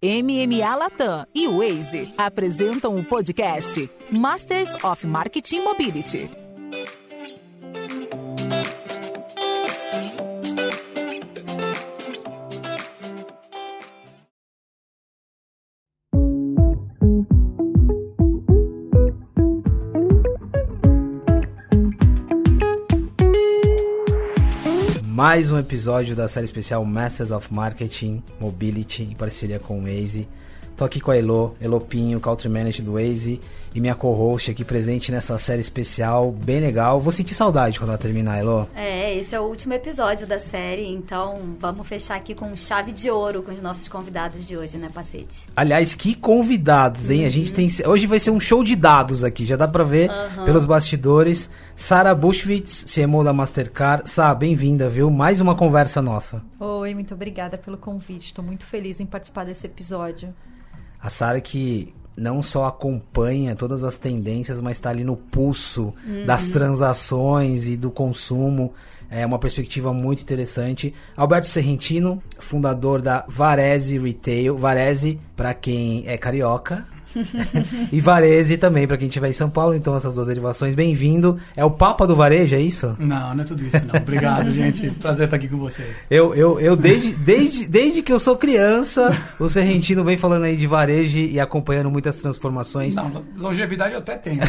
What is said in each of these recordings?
MMA Latam e Waze apresentam o podcast Masters of Marketing Mobility. Mais um episódio da série especial Masters of Marketing Mobility em parceria com o Waze. Tô aqui com a Elo, Elopinho, Country Manager do Waze e minha co-host aqui presente nessa série especial, bem legal. Vou sentir saudade quando ela terminar, Elo. É, esse é o último episódio da série, então vamos fechar aqui com chave de ouro com os nossos convidados de hoje, né, Pacete? Aliás, que convidados, hein? Uhum. A gente tem hoje vai ser um show de dados aqui, já dá para ver uhum. pelos bastidores. Sara Bushwitz, CMO da Mastercard. Sá, bem-vinda, viu? Mais uma conversa nossa. Oi, muito obrigada pelo convite. Estou muito feliz em participar desse episódio. A Sara que não só acompanha todas as tendências, mas está ali no pulso uhum. das transações e do consumo. É uma perspectiva muito interessante. Alberto Serrentino, fundador da Varese Retail. Varese, para quem é carioca, e Varese também, para quem estiver em São Paulo. Então, essas duas derivações, bem-vindo. É o Papa do Varejo, é isso? Não, não é tudo isso, não. Obrigado, gente. Prazer estar aqui com vocês. Eu, eu, eu desde, desde, desde que eu sou criança, o Serrentino vem falando aí de varejo e acompanhando muitas transformações. Não, longevidade eu até tenho.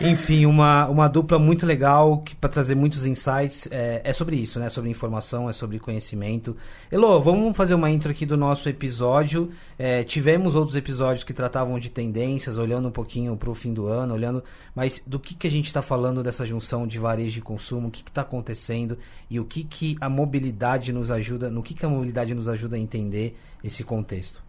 Enfim, uma, uma dupla muito legal para trazer muitos insights. É, é, sobre isso, né? Sobre informação, é sobre conhecimento. Elo, vamos fazer uma intro aqui do nosso episódio. É, tivemos outros episódios que tratavam de tendências, olhando um pouquinho para o fim do ano, olhando. Mas do que, que a gente está falando dessa junção de varejo e consumo? O que está acontecendo e o que, que a mobilidade nos ajuda? No que, que a mobilidade nos ajuda a entender esse contexto?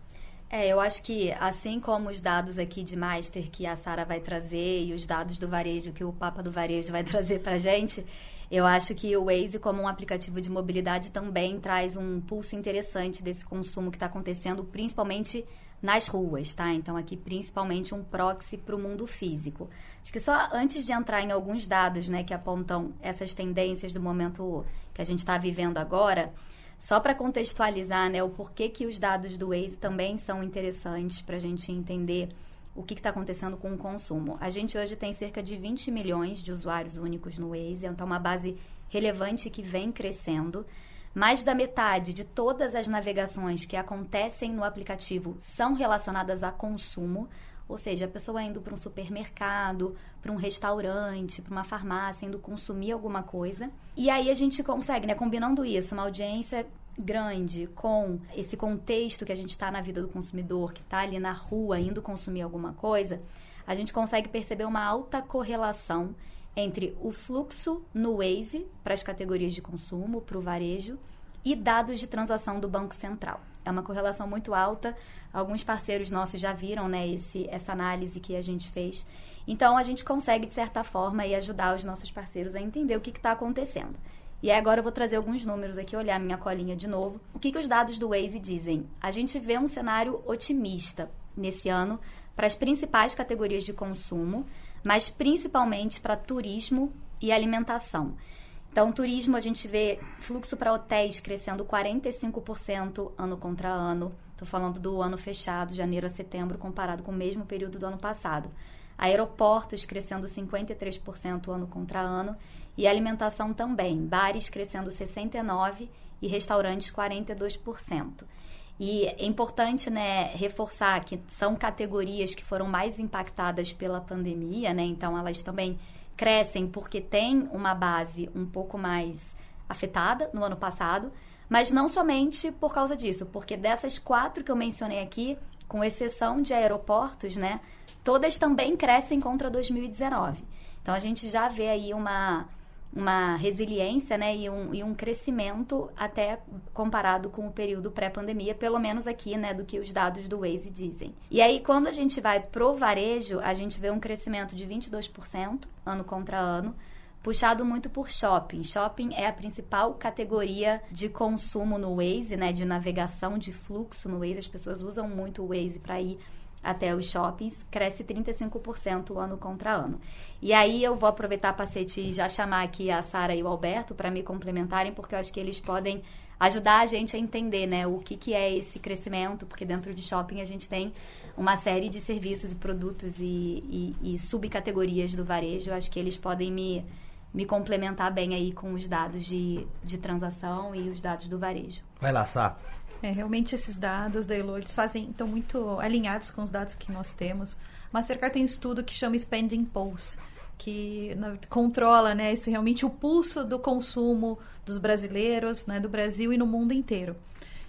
É, eu acho que assim como os dados aqui de Master que a Sara vai trazer e os dados do varejo que o Papa do Varejo vai trazer para gente, eu acho que o Waze como um aplicativo de mobilidade também traz um pulso interessante desse consumo que está acontecendo, principalmente nas ruas, tá? Então aqui principalmente um proxy para o mundo físico. Acho que só antes de entrar em alguns dados, né, que apontam essas tendências do momento que a gente está vivendo agora. Só para contextualizar, né, o porquê que os dados do Waze também são interessantes para a gente entender o que está acontecendo com o consumo. A gente hoje tem cerca de 20 milhões de usuários únicos no Waze, então uma base relevante que vem crescendo. Mais da metade de todas as navegações que acontecem no aplicativo são relacionadas a consumo, ou seja, a pessoa indo para um supermercado, para um restaurante, para uma farmácia, indo consumir alguma coisa. E aí a gente consegue, né, combinando isso, uma audiência grande com esse contexto que a gente está na vida do consumidor, que está ali na rua indo consumir alguma coisa, a gente consegue perceber uma alta correlação entre o fluxo no Waze para as categorias de consumo, para o varejo, e dados de transação do Banco Central. É uma correlação muito alta. Alguns parceiros nossos já viram né, esse, essa análise que a gente fez. Então, a gente consegue, de certa forma, aí, ajudar os nossos parceiros a entender o que está acontecendo. E agora eu vou trazer alguns números aqui, olhar minha colinha de novo. O que, que os dados do Waze dizem? A gente vê um cenário otimista nesse ano para as principais categorias de consumo, mas principalmente para turismo e alimentação. Então, turismo, a gente vê fluxo para hotéis crescendo 45% ano contra ano. Estou falando do ano fechado, janeiro a setembro, comparado com o mesmo período do ano passado. Aeroportos crescendo 53% ano contra ano. E alimentação também. Bares crescendo 69% e restaurantes 42%. E é importante né, reforçar que são categorias que foram mais impactadas pela pandemia, né? Então, elas também crescem porque tem uma base um pouco mais afetada no ano passado, mas não somente por causa disso, porque dessas quatro que eu mencionei aqui, com exceção de aeroportos, né, todas também crescem contra 2019. Então a gente já vê aí uma uma resiliência né, e, um, e um crescimento até comparado com o período pré-pandemia, pelo menos aqui, né, do que os dados do Waze dizem. E aí, quando a gente vai pro varejo, a gente vê um crescimento de 22% ano contra ano, puxado muito por shopping. Shopping é a principal categoria de consumo no Waze, né, de navegação, de fluxo no Waze. As pessoas usam muito o Waze para ir até os shoppings, cresce 35% ano contra ano. E aí eu vou aproveitar, Pacete, e já chamar aqui a Sara e o Alberto para me complementarem, porque eu acho que eles podem ajudar a gente a entender, né, o que, que é esse crescimento, porque dentro de shopping a gente tem uma série de serviços e produtos e, e, e subcategorias do varejo. Eu acho que eles podem me, me complementar bem aí com os dados de, de transação e os dados do varejo. Vai lá, Sá. É, realmente esses dados da Elo, eles fazem, estão muito alinhados com os dados que nós temos. Mastercard tem um estudo que chama Spending Pulse, que na, controla né, esse, realmente o pulso do consumo dos brasileiros, né, do Brasil e no mundo inteiro.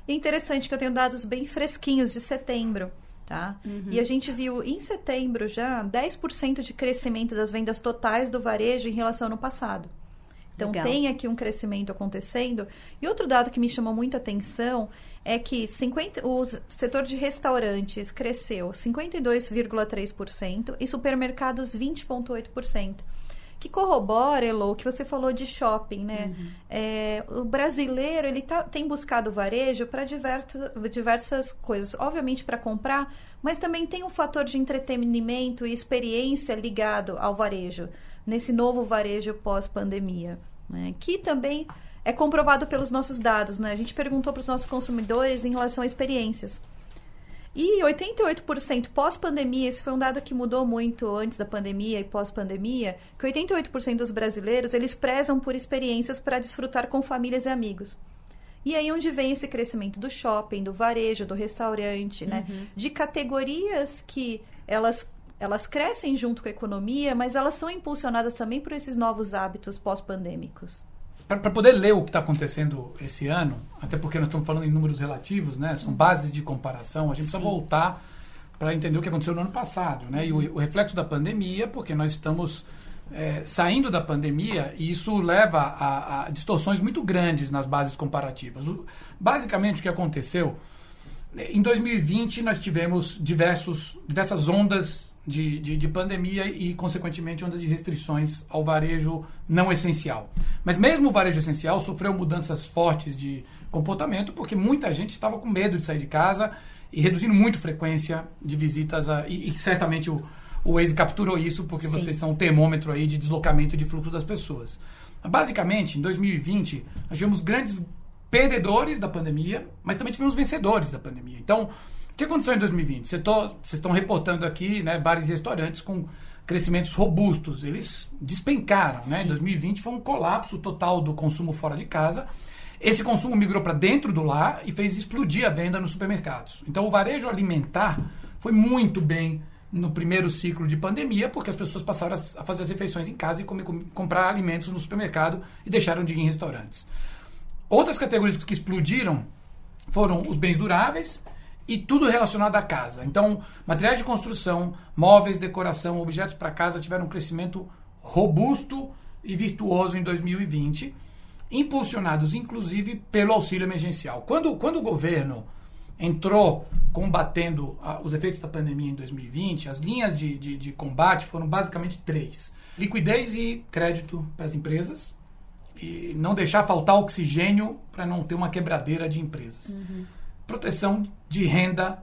E é interessante que eu tenho dados bem fresquinhos de setembro. Tá? Uhum. E a gente viu em setembro já 10% de crescimento das vendas totais do varejo em relação ao ano passado. Então Legal. tem aqui um crescimento acontecendo. E outro dado que me chamou muita atenção é que 50, o setor de restaurantes cresceu 52,3% e supermercados 20,8% que corrobora, Elo, que você falou de shopping, né? Uhum. É, o brasileiro, ele tá, tem buscado varejo para diversas, diversas coisas. Obviamente para comprar, mas também tem um fator de entretenimento e experiência ligado ao varejo, nesse novo varejo pós-pandemia, né? Que também é comprovado pelos nossos dados, né? A gente perguntou para os nossos consumidores em relação a experiências. E 88% pós-pandemia, esse foi um dado que mudou muito antes da pandemia e pós-pandemia, que 88% dos brasileiros, eles prezam por experiências para desfrutar com famílias e amigos. E aí onde vem esse crescimento do shopping, do varejo, do restaurante, né? Uhum. De categorias que elas elas crescem junto com a economia, mas elas são impulsionadas também por esses novos hábitos pós-pandêmicos para poder ler o que está acontecendo esse ano, até porque nós estamos falando em números relativos, né? São bases de comparação. A gente Sim. precisa voltar para entender o que aconteceu no ano passado, né? E o, o reflexo da pandemia, porque nós estamos é, saindo da pandemia e isso leva a, a, distorções muito grandes nas bases comparativas. O, basicamente, o que aconteceu em 2020 nós tivemos diversos, diversas ondas de, de, de, pandemia e, consequentemente, ondas de restrições ao varejo não essencial. Mas mesmo o varejo essencial sofreu mudanças fortes de comportamento, porque muita gente estava com medo de sair de casa e reduzindo muito a frequência de visitas. A, e, e, certamente o, o Waze capturou isso, porque Sim. vocês são um termômetro aí de deslocamento de fluxo das pessoas. Basicamente, em 2020, nós tivemos grandes perdedores da pandemia, mas também tivemos vencedores da pandemia. Então, que aconteceu em 2020? Vocês estão reportando aqui, né, bares e restaurantes com crescimentos robustos. Eles despencaram, né? Em 2020 foi um colapso total do consumo fora de casa. Esse consumo migrou para dentro do lar e fez explodir a venda nos supermercados. Então, o varejo alimentar foi muito bem no primeiro ciclo de pandemia, porque as pessoas passaram a fazer as refeições em casa e comer, comprar alimentos no supermercado e deixaram de ir em restaurantes. Outras categorias que explodiram foram os bens duráveis e tudo relacionado à casa. Então, materiais de construção, móveis, decoração, objetos para casa tiveram um crescimento robusto e virtuoso em 2020, impulsionados inclusive pelo auxílio emergencial. Quando, quando o governo entrou combatendo a, os efeitos da pandemia em 2020, as linhas de, de, de combate foram basicamente três: liquidez e crédito para as empresas, e não deixar faltar oxigênio para não ter uma quebradeira de empresas. Uhum proteção de renda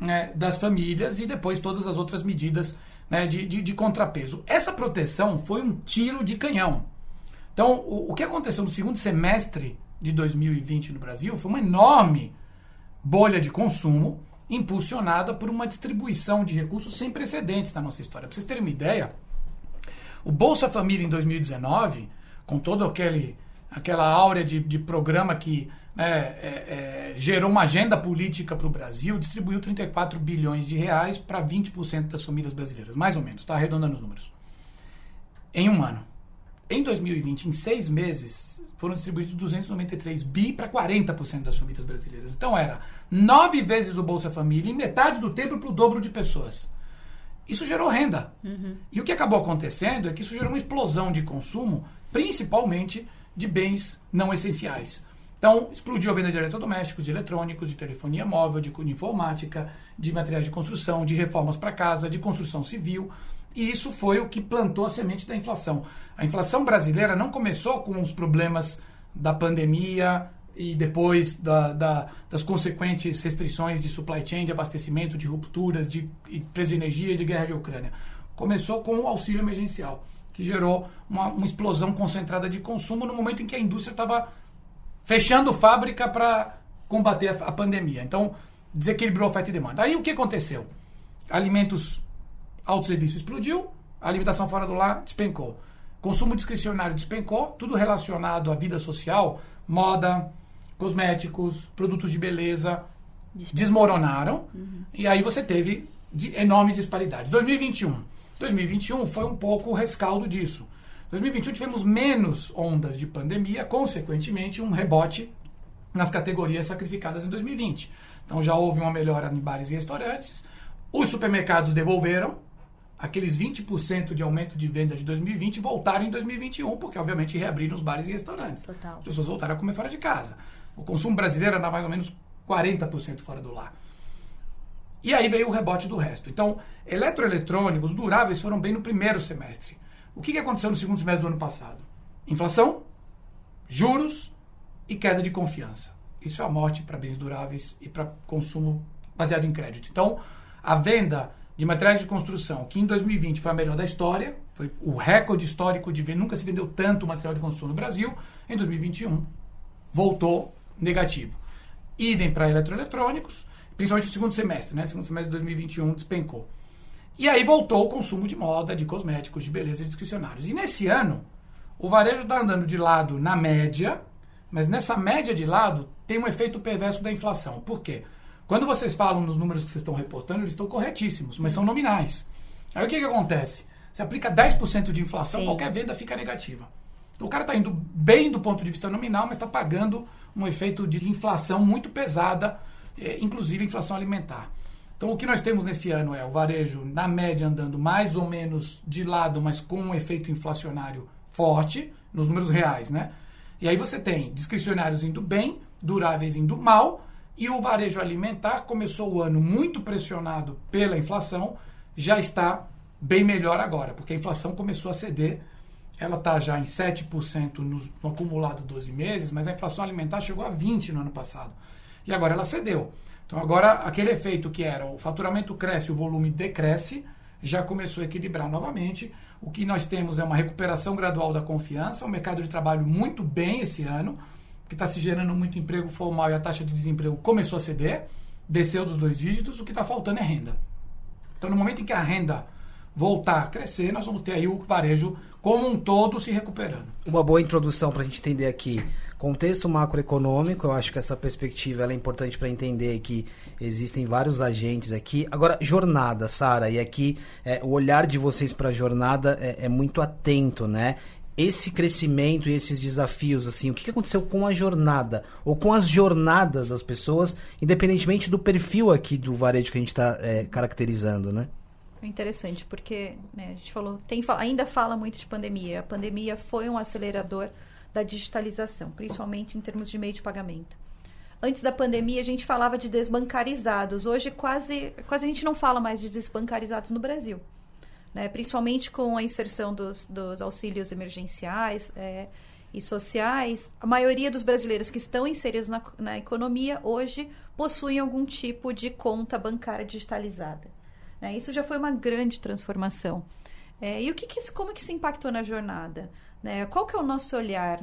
né, das famílias e depois todas as outras medidas né, de, de, de, contrapeso. Essa proteção foi um tiro de canhão. Então, o, o que aconteceu no segundo semestre de 2020 no Brasil foi uma enorme bolha de consumo impulsionada por uma distribuição de recursos sem precedentes na nossa história. Para vocês terem uma ideia, o Bolsa Família em 2019, com todo aquele aquela áurea de, de programa que é, é, gerou uma agenda política para o Brasil, distribuiu 34 bilhões de reais para 20% das famílias brasileiras, mais ou menos, está arredondando os números. Em um ano. Em 2020, em seis meses, foram distribuídos 293 bi para 40% das famílias brasileiras. Então era nove vezes o Bolsa Família em metade do tempo para o dobro de pessoas. Isso gerou renda. Uhum. E o que acabou acontecendo é que isso gerou uma explosão de consumo, principalmente de bens não essenciais. Então, explodiu a venda de eletrodomésticos, de eletrônicos, de telefonia móvel, de, informática, de materiais de construção, de reformas para casa, de construção civil. E isso foi o que plantou a semente da inflação. A inflação brasileira não começou com os problemas da pandemia e depois da, da, das consequentes restrições de supply chain, de abastecimento, de rupturas, de, de preço de energia de guerra de Ucrânia. Começou com o auxílio emergencial que gerou uma, uma explosão concentrada de consumo no momento em que a indústria estava fechando fábrica para combater a, pandemia. Então, desequilibrou oferta e demanda. Aí o que aconteceu? Alimentos, autosserviço explodiu, a alimentação fora do lar despencou. Consumo discricionário despencou, tudo relacionado à vida social, moda, cosméticos, produtos de beleza, desmoronaram. Uhum. E aí você teve de enorme disparidade. 2021. 2021 foi um pouco o rescaldo disso. 2021 tivemos menos ondas de pandemia, consequentemente um rebote nas categorias sacrificadas em 2020. Então já houve uma melhora em bares e restaurantes. Os supermercados devolveram aqueles 20% de aumento de venda de 2020 voltaram em 2021, porque obviamente reabriram os bares e restaurantes. Total. As pessoas voltaram a comer fora de casa. O consumo brasileiro anda mais ou menos 40% fora do lar. E aí veio o rebote do resto. Então, eletroeletrônicos duráveis foram bem no primeiro semestre. O que, aconteceu no segundo semestre do ano passado? Inflação, juros e queda de confiança. Isso é a morte para bens duráveis e para consumo baseado em crédito. Então, a venda de materiais de construção, que em 2020 foi a melhor da história, foi o recorde histórico de venda, nunca se vendeu tanto material de construção no Brasil, em 2021 voltou negativo. Idem para eletroeletrônicos, principalmente no segundo semestre, né? Segundo semestre de 2021 despencou. E aí voltou o consumo de moda, de cosméticos, de beleza e discricionários. E nesse ano, o varejo está andando de lado na média, mas nessa média de lado tem um efeito perverso da inflação. Por quê? Quando vocês falam nos números que vocês estão reportando, eles estão corretíssimos, mas são nominais. Aí o que, que acontece? Você aplica 10% de inflação, Sim. qualquer venda fica negativa. Então, o cara está indo bem do ponto de vista nominal, mas está pagando um efeito de inflação muito pesada, é, inclusive inflação alimentar. Então, o que nós temos nesse ano é o varejo, na média, andando mais ou menos de lado, mas com um efeito inflacionário forte, nos números reais, né? E aí você tem discricionários indo bem, duráveis indo mal, e o varejo alimentar começou o ano muito pressionado pela inflação, já está bem melhor agora, porque a inflação começou a ceder. Ela está já em 7% no, no acumulado 12 meses, mas a inflação alimentar chegou a 20% no ano passado. E agora ela cedeu. Então agora aquele efeito que era o faturamento cresce, o volume decresce, já começou a equilibrar novamente. O que nós temos é uma recuperação gradual da confiança, o mercado de trabalho muito bem esse ano que está se gerando muito emprego formal e a taxa de desemprego começou a ceder, desceu dos dois dígitos, o que está faltando é renda. Então, no momento em que a renda voltar a crescer, nós vamos ter aí o varejo como um todo se recuperando. Uma boa introdução para a gente entender aqui. Contexto macroeconômico, eu acho que essa perspectiva é importante para entender que existem vários agentes aqui. Agora, jornada, Sara, e aqui é, o olhar de vocês para a jornada é, é, muito atento, né? esse crescimento e esses desafios, assim, o que aconteceu com a jornada ou com as jornadas das pessoas, independentemente do perfil aqui do varejo que a gente está é, caracterizando, né? É interessante, porque né, a gente falou, tem, ainda fala muito de pandemia. A pandemia foi um acelerador da digitalização, principalmente em termos de meio de pagamento. Antes da pandemia, a gente falava de desbancarizados. Hoje, quase, quase a gente não fala mais de desbancarizados no Brasil né? principalmente com a inserção dos, dos auxílios emergenciais é, e sociais. A maioria dos brasileiros que estão inseridos na, na economia hoje possuem algum tipo de conta bancária digitalizada. Né? Isso já foi uma grande transformação. É, e o que, que como que isso impactou na jornada? Né? Qual que é o nosso olhar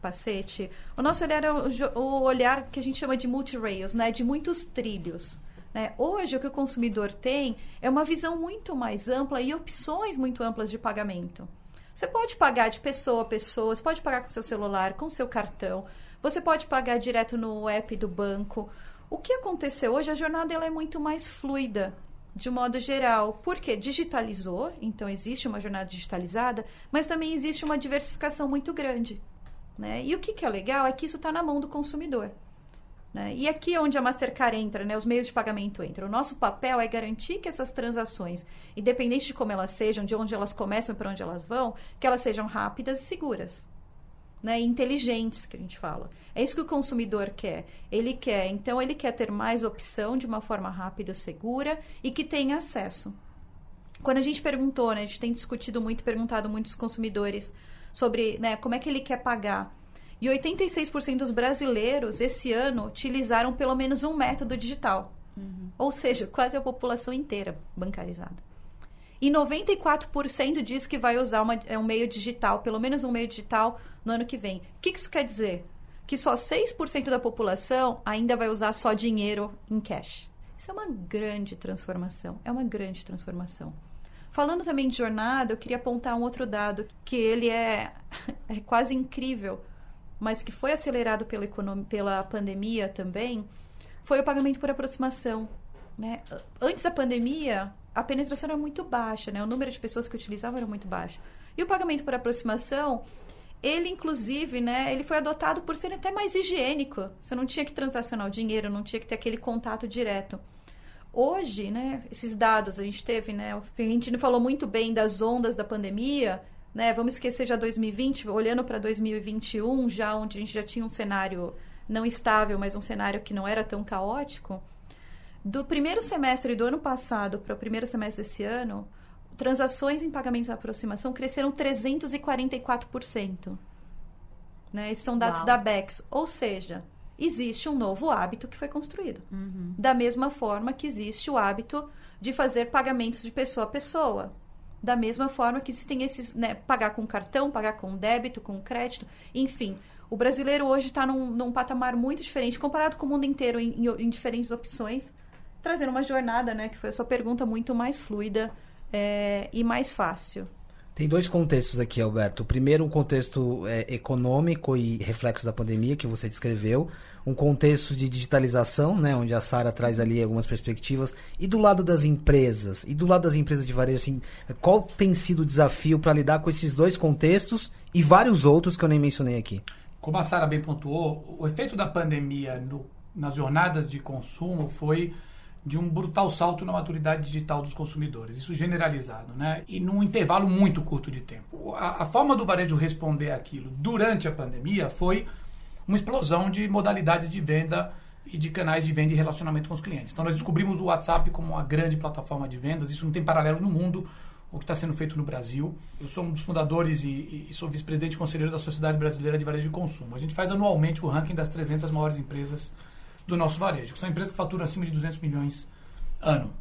Pacete? O nosso olhar é o, olhar que a gente chama de multi-rails, né? de muitos trilhos. Né? Hoje, o que o consumidor tem é uma visão muito mais ampla e opções muito amplas de pagamento. Você pode pagar de pessoa a pessoa, você pode pagar com seu celular, com seu cartão, você pode pagar direto no app do banco. O que aconteceu hoje, a jornada ela é muito mais fluida, de modo geral, porque digitalizou, então existe uma jornada digitalizada, mas também existe uma diversificação muito grande. Né? E o que, que é legal é que isso está na mão do consumidor. Né? E aqui é onde a Mastercard entra, né? os meios de pagamento entram. O nosso papel é garantir que essas transações, independente de como elas sejam, de onde elas começam e para onde elas vão, que elas sejam rápidas e seguras. Né, inteligentes, que a gente fala. É isso que o consumidor quer. Ele quer, então, ele quer ter mais opção de uma forma rápida, segura e que tenha acesso. Quando a gente perguntou, né, a gente tem discutido muito, perguntado muitos consumidores sobre né, como é que ele quer pagar. E 86% dos brasileiros esse ano utilizaram pelo menos um método digital. Uhum. Ou seja, quase a população inteira bancarizada. E 94% diz que vai usar uma, é um meio digital, pelo menos um meio digital, no ano que vem. O que isso quer dizer? que só 6% da população ainda vai usar só dinheiro em cash. Isso é uma grande transformação. É uma grande transformação. Falando também de jornada, eu queria apontar um outro dado que ele é, é quase incrível, mas que foi acelerado pela, pela pandemia também, foi o pagamento por aproximação. Né? Antes da pandemia, a penetração era muito baixa, né? o número de pessoas que utilizavam era muito baixo. E o pagamento por aproximação, ele inclusive, né, ele foi adotado por ser até mais higiênico. Você não tinha que transacionar o dinheiro, não tinha que ter aquele contato direto. Hoje, né, esses dados a gente teve, né, a gente falou muito bem das ondas da pandemia, né? Vamos esquecer já 2020, olhando para 2021, já onde a gente já tinha um cenário não estável, mas um cenário que não era tão caótico. Do primeiro semestre do ano passado para o primeiro semestre desse ano, transações em pagamentos de aproximação cresceram 344%. Né? Esses são dados Uau. da BEX. Ou seja, existe um novo hábito que foi construído. Uhum. Da mesma forma que existe o hábito de fazer pagamentos de pessoa a pessoa. Da mesma forma que existem esses, né, pagar com cartão, pagar com débito, com crédito, enfim. O brasileiro hoje está num, num, patamar muito diferente, comparado com o mundo inteiro, em, em, em, diferentes opções, trazendo uma jornada, né, que foi a sua pergunta, muito mais fluida é, e mais fácil. Tem dois contextos aqui, Alberto. O primeiro, um contexto é, econômico e reflexo da pandemia que você descreveu. Um contexto de digitalização, né, onde a Sara traz ali algumas perspectivas. E do lado das empresas, e do lado das empresas de varejo, assim, qual tem sido o desafio para lidar com esses dois contextos e vários outros que eu nem mencionei aqui? Como a Sara bem pontuou, o efeito da pandemia no, nas jornadas de consumo foi de um brutal salto na maturidade digital dos consumidores, isso generalizado, né? E num intervalo muito curto de tempo. A, a forma do varejo responder aquilo durante a pandemia foi uma explosão de modalidades de venda e de canais de venda e relacionamento com os clientes. Então nós descobrimos o WhatsApp como uma grande plataforma de vendas, isso não tem paralelo no mundo o que está sendo feito no Brasil. Eu sou um dos fundadores e, e sou vice-presidente e conselheiro da Sociedade Brasileira de Varejo de Consumo. A gente faz anualmente o ranking das 300 maiores empresas do nosso varejo, que são empresas que faturam acima de 200 milhões ano.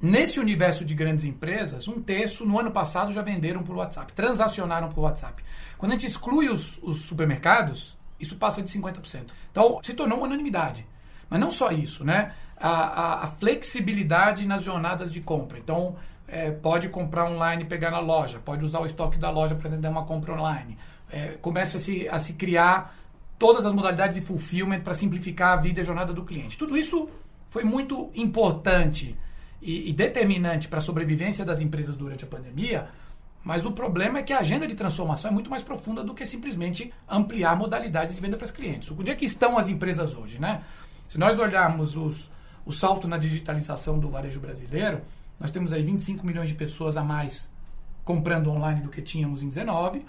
Nesse universo de grandes empresas, um terço no ano passado já venderam por WhatsApp, transacionaram por WhatsApp. Quando a gente exclui os, os supermercados, isso passa de 50%. Então, se tornou uma unanimidade. Mas não só isso, né? A, a, a flexibilidade nas jornadas de compra. Então, é, pode comprar online e pegar na loja, pode usar o estoque da loja para atender uma compra online. É, começa a se, a se criar todas as modalidades de fulfillment para simplificar a vida e a jornada do cliente. Tudo isso foi muito importante e, e determinante para a sobrevivência das empresas durante a pandemia, mas o problema é que a agenda de transformação é muito mais profunda do que simplesmente ampliar modalidades de venda para os clientes. Onde é que estão as empresas hoje, né? Se nós olharmos os, o salto na digitalização do varejo brasileiro, nós temos aí 25 milhões de pessoas a mais comprando online do que tínhamos em 19.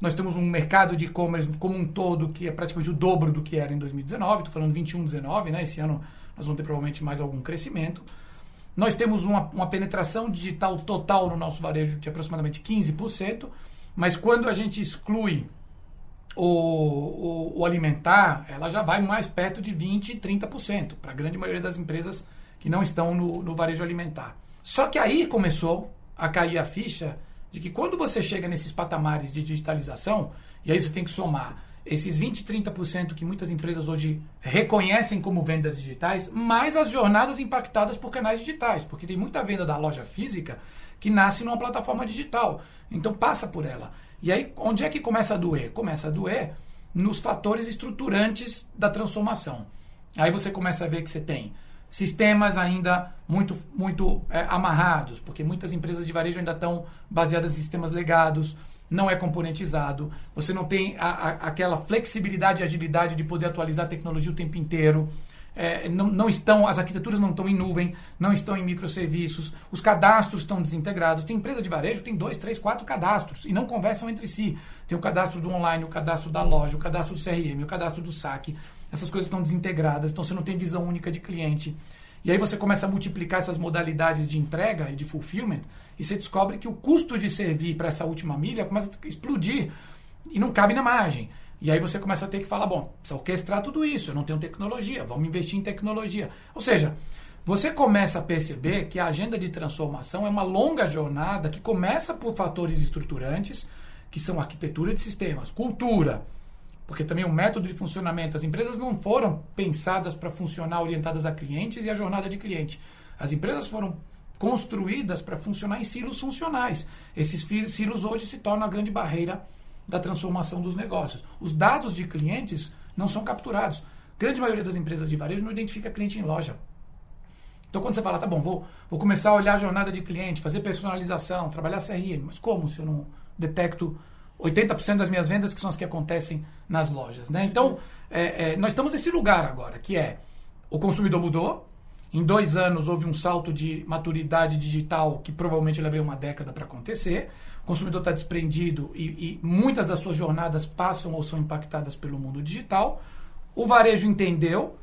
Nós temos um mercado de e-commerce como um todo que é praticamente o dobro do que era em 2019. Estou falando 21, 19, né? Esse ano nós vamos ter provavelmente mais algum crescimento. Nós temos uma, uma penetração digital total no nosso varejo de aproximadamente 15%, mas quando a gente exclui o, o, o, alimentar, ela já vai mais perto de 20%, 30%, para a grande maioria das empresas que não estão no, no varejo alimentar. Só que aí começou a cair a ficha de que quando você chega nesses patamares de digitalização, e aí você tem que somar esses 20, 30% que muitas empresas hoje reconhecem como vendas digitais, mais as jornadas impactadas por canais digitais, porque tem muita venda da loja física que nasce numa plataforma digital. Então passa por ela. E aí, onde é que começa a doer? Começa a doer nos fatores estruturantes da transformação. Aí você começa a ver que você tem sistemas ainda muito, muito é, amarrados, porque muitas empresas de varejo ainda estão baseadas em sistemas legados, não é componentizado, você não tem a, a, aquela flexibilidade e agilidade de poder atualizar a tecnologia o tempo inteiro. É, não, não, estão, as arquiteturas não estão em nuvem, não estão em microserviços, os cadastros estão desintegrados. Tem empresa de varejo tem dois, três, quatro cadastros e não conversam entre si. Tem o cadastro do online, o cadastro da loja, o cadastro do CRM, o cadastro do saque essas coisas estão desintegradas, então você não tem visão única de cliente. E aí você começa a multiplicar essas modalidades de entrega e de fulfillment, e você descobre que o custo de servir para essa última milha começa a explodir e não cabe na margem. E aí você começa a ter que falar, bom, precisa orquestrar tudo isso, eu não tenho tecnologia, vamos investir em tecnologia. Ou seja, você começa a perceber que a agenda de transformação é uma longa jornada que começa por fatores estruturantes, que são arquitetura de sistemas, cultura, porque também o método de funcionamento, as empresas não foram pensadas para funcionar orientadas a clientes e a jornada de cliente. As empresas foram construídas para funcionar em silos funcionais. Esses silos hoje se tornam a grande barreira da transformação dos negócios. Os dados de clientes não são capturados. A grande maioria das empresas de varejo não identifica cliente em loja. Então, quando você fala, tá bom, vou, vou começar a olhar a jornada de cliente, fazer personalização, trabalhar CRM, mas como se eu não detecto 80% das minhas vendas que são as que acontecem nas lojas. Né? Então, é, é, nós estamos nesse lugar agora, que é o consumidor mudou, em dois anos houve um salto de maturidade digital que provavelmente levaria uma década para acontecer. O consumidor está desprendido e, e, muitas das suas jornadas passam ou são impactadas pelo mundo digital. O varejo entendeu,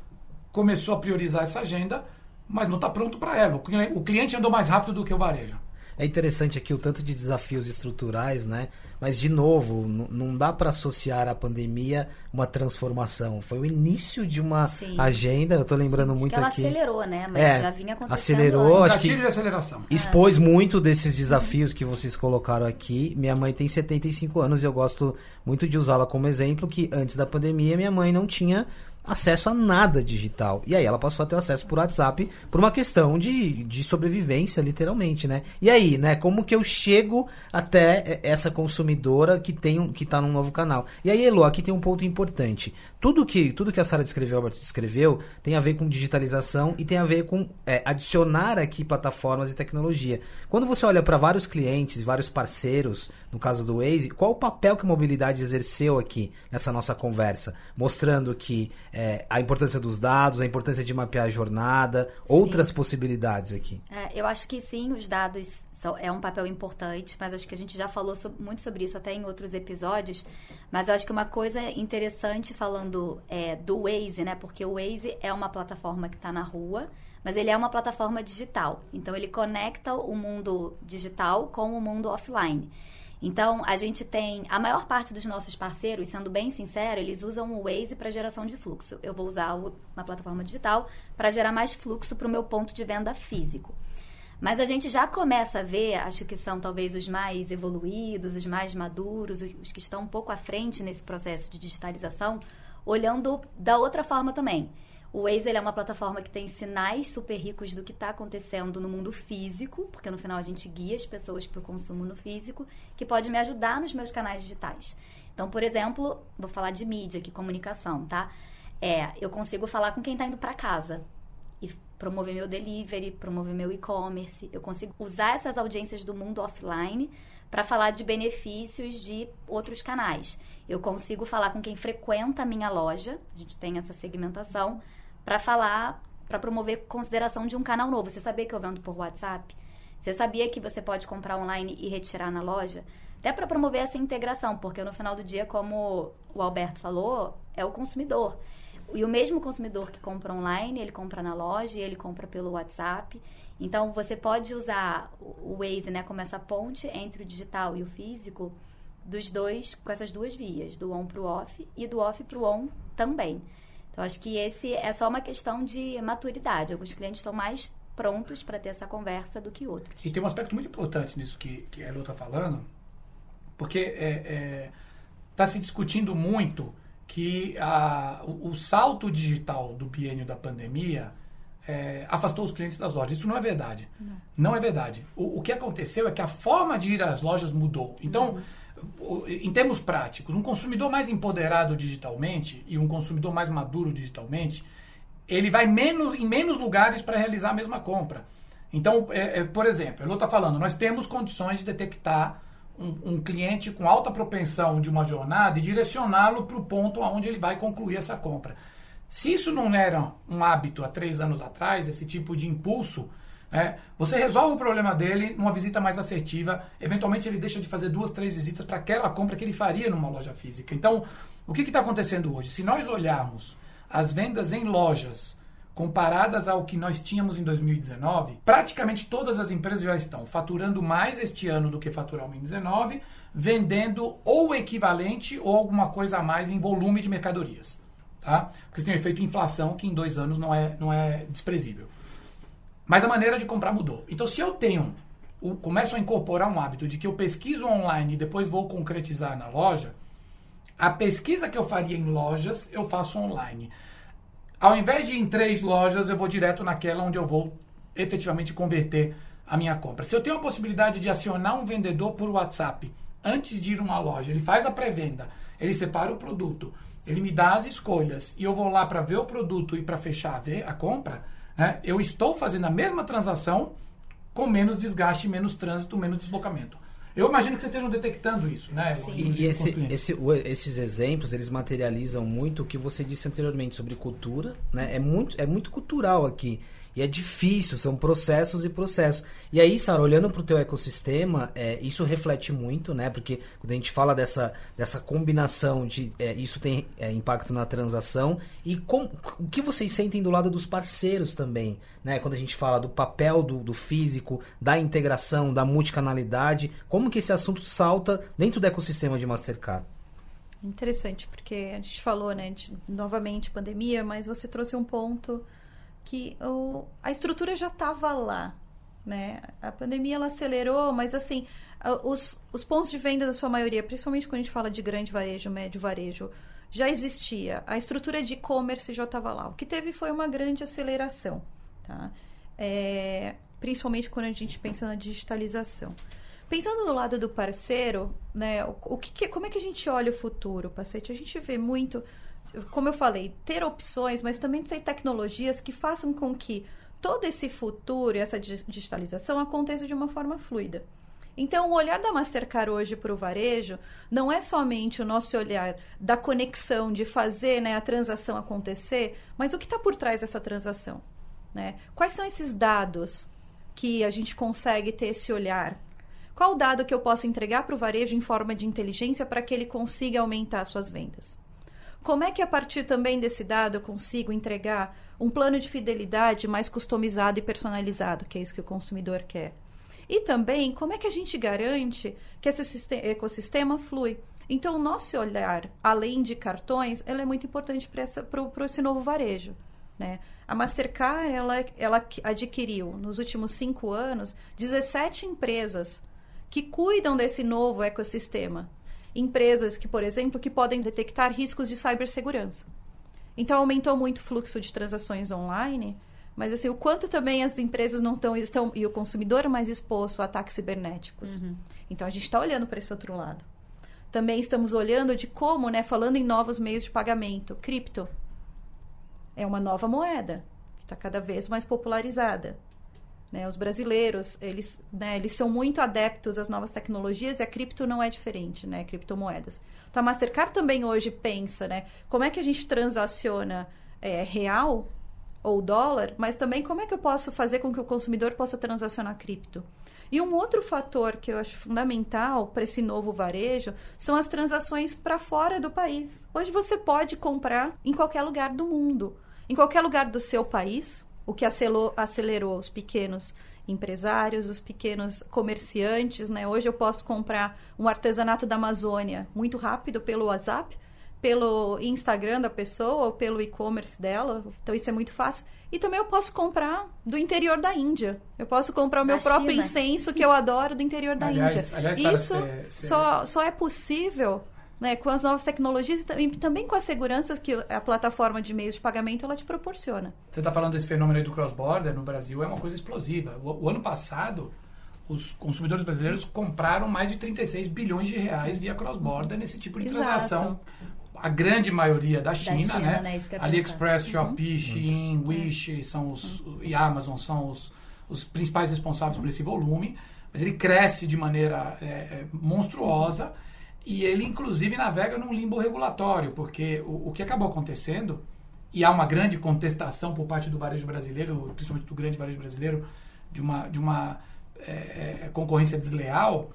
começou a priorizar essa agenda, mas não está pronto para ela. O cliente andou mais rápido do que o varejo. É interessante aqui o tanto de desafios estruturais, né? Mas, de novo, não dá para associar a pandemia uma transformação. Foi o início de uma Sim. agenda. Eu estou lembrando Sim, muito que ela aqui. acelerou, né? Mas é, já vinha acontecendo. Acelerou, antes. acho que. de aceleração. Expôs é. muito desses desafios que vocês colocaram aqui. Minha mãe tem 75 anos e eu gosto muito de usá-la como exemplo que antes da pandemia minha mãe não tinha acesso a nada digital. E aí ela passou a ter acesso por WhatsApp por uma questão de, de sobrevivência, literalmente, né? E aí, né? Como que eu chego até essa consumidora que tem um, que tá num novo canal? E aí, Elo, aqui tem um ponto importante. Tudo que, tudo que a Sara descreveu, o Alberto descreveu, tem a ver com digitalização e tem a ver com é, adicionar aqui plataformas e tecnologia. Quando você olha para vários clientes, vários parceiros, no caso do Waze, qual o papel que a mobilidade exerceu aqui nessa nossa conversa? Mostrando que é, a importância dos dados, a importância de mapear a jornada, sim. outras possibilidades aqui. É, eu acho que sim, os dados são, é um papel importante, mas acho que a gente já falou muito sobre isso até em outros episódios. Mas eu acho que uma coisa interessante falando é, do Waze, né? Porque o Waze é uma plataforma que está na rua, mas ele é uma plataforma digital. Então ele conecta o mundo digital com o mundo offline. Então, a gente tem a maior parte dos nossos parceiros, sendo bem sincero, eles usam o Waze para geração de fluxo. Eu vou usar uma plataforma digital para gerar mais fluxo para o meu ponto de venda físico. Mas a gente já começa a ver, acho que são talvez os mais evoluídos, os mais maduros, os que estão um pouco à frente nesse processo de digitalização, olhando da outra forma também. O Waze é uma plataforma que tem sinais super ricos do que está acontecendo no mundo físico, porque no final a gente guia as pessoas para o consumo no físico, que pode me ajudar nos meus canais digitais. Então, por exemplo, vou falar de mídia, que comunicação, tá? É, eu consigo falar com quem está indo para casa e promover meu delivery, promover meu e-commerce. Eu consigo usar essas audiências do mundo offline para falar de benefícios de outros canais. Eu consigo falar com quem frequenta a minha loja, a gente tem essa segmentação para falar, para promover consideração de um canal novo. Você sabia que eu vendo por WhatsApp? Você sabia que você pode comprar online e retirar na loja? Até para promover essa integração, porque no final do dia, como o Alberto falou, é o consumidor. E o mesmo consumidor que compra online, ele compra na loja ele compra pelo WhatsApp. Então, você pode usar o Waze né, como essa ponte entre o digital e o físico dos dois, com essas duas vias, do on para o off e do off para o on também. Eu acho que esse é só uma questão de maturidade. Alguns clientes estão mais prontos para ter essa conversa do que outros. E tem um aspecto muito importante nisso que, que a Elo está falando, porque está é, é, tá se discutindo muito que a, o, o, salto digital do biênio da pandemia é, afastou os clientes das lojas. Isso não é verdade. Não, não é verdade. O, o, que aconteceu é que a forma de ir às lojas mudou. Então, uhum em termos práticos, um consumidor mais empoderado digitalmente e um consumidor mais maduro digitalmente, ele vai menos, em menos lugares para realizar a mesma compra. Então, é, é, por exemplo, eu está falando, nós temos condições de detectar um, um, cliente com alta propensão de uma jornada e direcioná-lo para o ponto onde ele vai concluir essa compra. Se isso não era um hábito há três anos atrás, esse tipo de impulso, é, você resolve o problema dele numa visita mais assertiva. Eventualmente ele deixa de fazer duas, três visitas para aquela compra que ele faria numa loja física. Então, o que está acontecendo hoje? Se nós olharmos as vendas em lojas comparadas ao que nós tínhamos em 2019, praticamente todas as empresas já estão faturando mais este ano do que faturaram em 2019, vendendo ou equivalente ou alguma coisa a mais em volume de mercadorias. Tá? Porque você tem um efeito inflação que em dois anos não é, não é desprezível. Mas a maneira de comprar mudou. Então, se eu tenho, começo a incorporar um hábito de que eu pesquiso online e depois vou concretizar na loja, A pesquisa que eu faria em lojas, eu faço online. Ao invés de ir em três lojas, eu vou direto naquela onde eu vou efetivamente converter a minha compra. Se eu tenho a possibilidade de acionar um vendedor por WhatsApp antes de ir a uma loja, ele faz a pré-venda, ele separa o produto, ele me dá as escolhas e eu vou lá para ver o produto e para fechar a, ver, a compra, né, eu estou fazendo a mesma transação com menos desgaste, menos trânsito, menos deslocamento. Eu imagino que vocês estejam detectando isso, né? E, e esse, esse, o, esses exemplos, eles materializam muito o que você disse anteriormente sobre cultura, né? É muito, é muito cultural aqui. E é difícil, são processos e processos. E aí, Sara, olhando para o teu ecossistema, é, isso reflete muito, né? Porque quando a gente fala dessa, dessa combinação de é, isso tem é, impacto na transação e com, o que vocês sentem do lado dos parceiros também, né? Quando a gente fala do papel do, do físico, da integração, da multicanalidade, como que esse assunto salta dentro do ecossistema de Mastercard? Interessante, porque a gente falou, né, de, novamente pandemia, mas você trouxe um ponto que o, a estrutura já estava lá, né? A pandemia ela acelerou, mas assim, os, os pontos de venda da sua maioria, principalmente quando a gente fala de grande varejo, médio varejo, já existia. A estrutura de e-commerce já estava lá. O que teve foi uma grande aceleração, tá? É, principalmente quando a gente pensa na digitalização. Pensando do lado do parceiro, né, o, o que, como é que a gente olha o futuro, Pacete? A gente vê muito como eu falei, ter opções, mas também ter tecnologias que façam com que todo esse futuro e essa digitalização aconteça de uma forma fluida. Então, o olhar da Mastercard hoje para o varejo não é somente o nosso olhar da conexão, de fazer né, a transação acontecer, mas o que está por trás dessa transação. Né? Quais são esses dados que a gente consegue ter esse olhar? Qual o dado que eu posso entregar para o varejo em forma de inteligência para que ele consiga aumentar suas vendas? Como é que a partir também desse dado eu consigo entregar um plano de fidelidade mais customizado e personalizado, que é isso que o consumidor quer? E também, como é que a gente garante que esse ecossistema flui? Então, o nosso olhar, além de cartões, ela é muito importante para esse novo varejo. Né? A Mastercard ela, ela adquiriu, nos últimos cinco anos, 17 empresas que cuidam desse novo ecossistema empresas que, por exemplo, que podem detectar riscos de cibersegurança. Então aumentou muito o fluxo de transações online, mas assim, o quanto também as empresas não tão, estão e o consumidor mais exposto a ataques cibernéticos. Uhum. Então a gente está olhando para esse outro lado. Também estamos olhando de como, né, falando em novos meios de pagamento, cripto é uma nova moeda que está cada vez mais popularizada. Né? Os brasileiros, eles, né, eles são muito adeptos às novas tecnologias e a cripto não é diferente, né? Criptomoedas. Então, a Mastercard também hoje pensa, né? Como é que a gente transaciona é, real ou dólar, mas também como é que eu posso fazer com que o consumidor possa transacionar cripto? E um outro fator que eu acho fundamental para esse novo varejo são as transações para fora do país. Hoje você pode comprar em qualquer lugar do mundo, em qualquer lugar do seu país, o que acelerou, acelerou os pequenos empresários, os pequenos comerciantes, né? Hoje eu posso comprar um artesanato da Amazônia muito rápido pelo WhatsApp, pelo Instagram da pessoa ou pelo e-commerce dela. Então isso é muito fácil. E também eu posso comprar do interior da Índia. Eu posso comprar o meu da próprio China. incenso que eu adoro do interior da aliás, Índia. Aliás, isso só, só é possível né, com as novas tecnologias e também com a segurança que a plataforma de meios de pagamento ela te proporciona. Você está falando desse fenômeno aí do cross-border no Brasil, é uma coisa explosiva. O, o, ano passado, os consumidores brasileiros compraram mais de 36 bilhões de reais via cross-border nesse tipo de Exato. transação. A grande maioria da China, da China né? né? AliExpress, uhum. Shopee, uhum. Shein, Wish são os, uhum. e Amazon são os, os principais responsáveis por esse volume. Mas ele cresce de maneira é, é monstruosa. E ele, inclusive, navega num limbo regulatório, porque o, o que acabou acontecendo, e há uma grande contestação por parte do varejo brasileiro, principalmente do grande varejo brasileiro, de uma, de uma é, é concorrência desleal,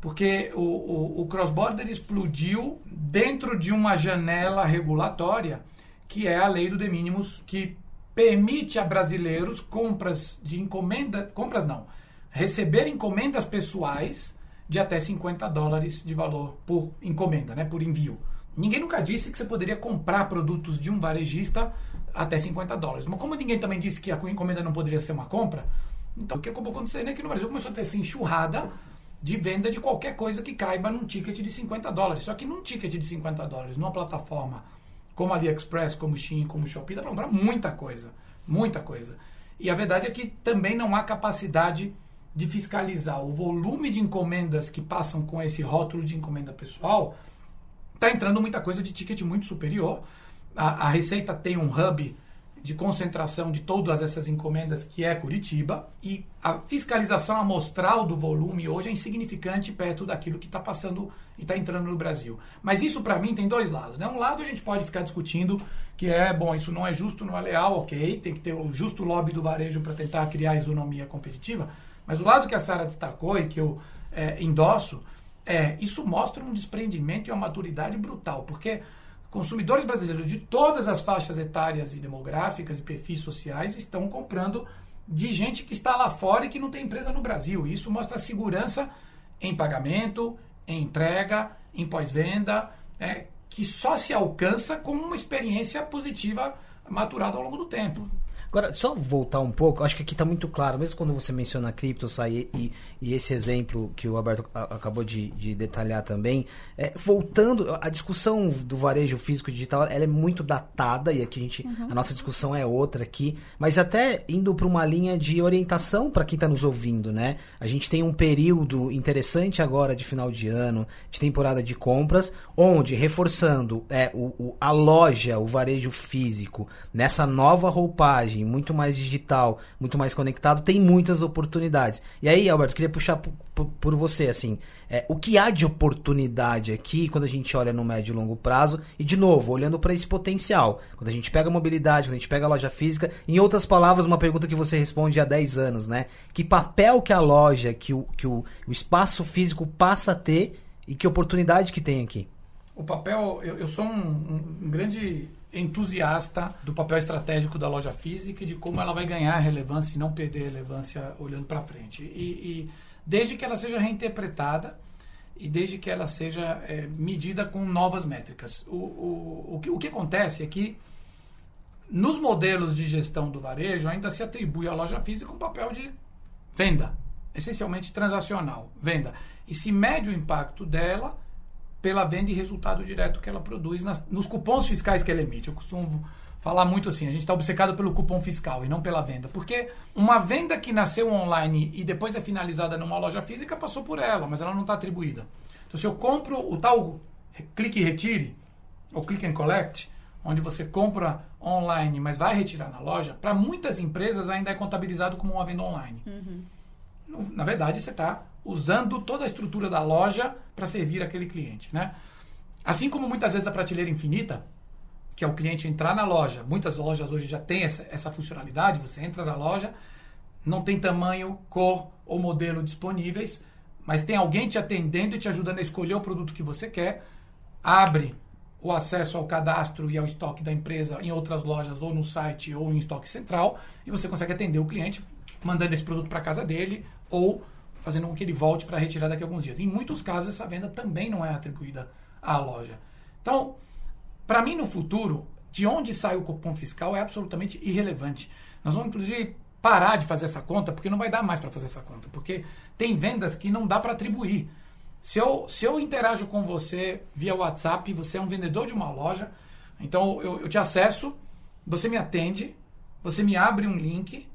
porque o, o, o cross-border explodiu dentro de uma janela regulatória, que é a lei do de mínimos, que permite a brasileiros compras de encomenda, compras não, receber encomendas pessoais de até 50 dólares de valor por encomenda, né, por envio. Ninguém nunca disse que você poderia comprar produtos de um varejista até 50 dólares. Mas como ninguém também disse que a encomenda não poderia ser uma compra, então o que acabou acontecendo é que no Brasil começou a ter essa enxurrada de venda de qualquer coisa que caiba num ticket de 50 dólares. Só que num ticket de 50 dólares, numa plataforma como AliExpress, como Shein, como Shopee, dá para comprar muita coisa. Muita coisa. E a verdade é que também não há capacidade de fiscalizar o volume de encomendas que passam com esse rótulo de encomenda pessoal. Está entrando muita coisa de ticket muito superior. A, a Receita tem um hub de concentração de todas essas encomendas, que é Curitiba, e a fiscalização amostral do volume hoje é insignificante perto daquilo que está passando e está entrando no Brasil. Mas isso, para mim, tem dois lados. Né? Um lado a gente pode ficar discutindo que é, bom, isso não é justo, não é leal, ok, tem que ter o justo lobby do varejo para tentar criar isonomia competitiva, mas o lado que a Sara destacou e que eu é, endosso, é, isso mostra um desprendimento e uma maturidade brutal, porque consumidores brasileiros de todas as faixas etárias e demográficas e perfis sociais estão comprando de gente que está lá fora e que não tem empresa no Brasil. E isso mostra segurança em pagamento, em entrega, em pós-venda, é, que só se alcança com uma experiência positiva maturada ao longo do tempo. Agora, só voltar um pouco, acho que aqui está muito claro, mesmo quando você menciona cripto, sai e, e, esse exemplo que o Alberto acabou de, de detalhar também, é, voltando, a discussão do varejo físico digital, ela é muito datada, e aqui a gente, uhum. a nossa discussão é outra aqui, mas até indo para uma linha de orientação para quem está nos ouvindo, né? A gente tem um período interessante agora de final de ano, de temporada de compras, onde, reforçando é, o, o a loja, o varejo físico, nessa nova roupagem, muito mais digital, muito mais conectado, tem muitas oportunidades. E aí, Alberto, queria puxar por, você, assim, é, o que há de oportunidade aqui quando a gente olha no médio e longo prazo, e de novo, olhando para esse potencial, quando a gente pega a mobilidade, quando a gente pega a loja física, em outras palavras, uma pergunta que você responde há 10 anos, né? Que papel que a loja, que o, que o, o espaço físico passa a ter e que oportunidade que tem aqui? O papel, eu, eu sou um, um grande entusiasta do papel estratégico da loja física e de como ela vai ganhar relevância e não perder relevância olhando para frente. E, e, desde que ela seja reinterpretada e desde que ela seja é, medida com novas métricas. O, o, o, que, o que acontece é que nos modelos de gestão do varejo ainda se atribui à loja física um papel de venda, essencialmente transacional, venda. E se mede o impacto dela pela venda e resultado direto que ela produz nas, nos cupons fiscais que ela emite. Eu costumo falar muito assim, a gente está obcecado pelo cupom fiscal e não pela venda. Porque uma venda que nasceu online e depois é finalizada numa loja física passou por ela, mas ela não está atribuída. Então, se eu compro o tal clique e retire, ou click and collect, onde você compra online, mas vai retirar na loja, para muitas empresas ainda é contabilizado como uma venda online. Uhum. Na verdade, você está usando toda a estrutura da loja para servir aquele cliente, né? Assim como muitas vezes a prateleira infinita, que é o cliente entrar na loja, muitas lojas hoje já têm essa, essa funcionalidade, você entra na loja, não tem tamanho, cor ou modelo disponíveis, mas tem alguém te atendendo e te ajudando a escolher o produto que você quer, abre o acesso ao cadastro e ao estoque da empresa em outras lojas ou no site ou em estoque central e você consegue atender o cliente mandando esse produto para casa dele ou fazendo com que ele volte para retirar daqui a alguns dias. Em muitos casos, essa venda também não é atribuída à loja. Então, para mim, no futuro, de onde sai o cupom fiscal é absolutamente irrelevante. Nós vamos, inclusive, parar de fazer essa conta, porque não vai dar mais para fazer essa conta. Porque tem vendas que não dá para atribuir. Se eu, se eu interajo com você via WhatsApp, você é um vendedor de uma loja, então eu, eu te acesso, você me atende, você me abre um link,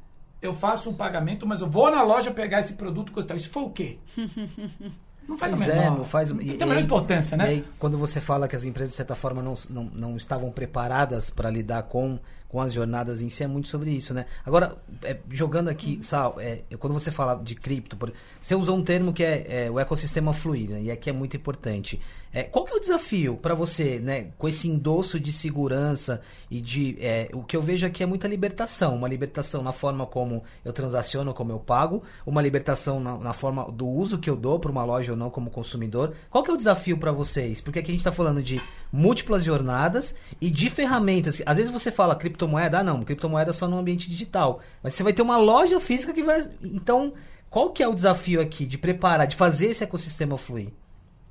eu faço um pagamento, mas eu vou na loja pegar esse produto e Isso foi o quê? Não faz pois a menor, é, não faz, não tem a menor importância, né? E aí, quando você fala que as empresas, de certa forma, não, não, não estavam preparadas para lidar com, com as jornadas em si, é muito sobre isso, né? Agora, é, jogando aqui, Sal, é, quando você fala de cripto, por, você usou um termo que é, é o ecossistema fluido, né? e aqui é muito importante. É, qual que é o desafio para você, né, com esse endosso de segurança e de é, o que eu vejo aqui é muita libertação, uma libertação na forma como eu transaciono, como eu pago, uma libertação na, na forma do uso que eu dou para uma loja ou não como consumidor. Qual que é o desafio para vocês? Porque aqui a gente está falando de múltiplas jornadas e de ferramentas. Às vezes você fala criptomoeda, ah não, criptomoeda só no ambiente digital, mas você vai ter uma loja física que vai, então qual que é o desafio aqui de preparar, de fazer esse ecossistema fluir?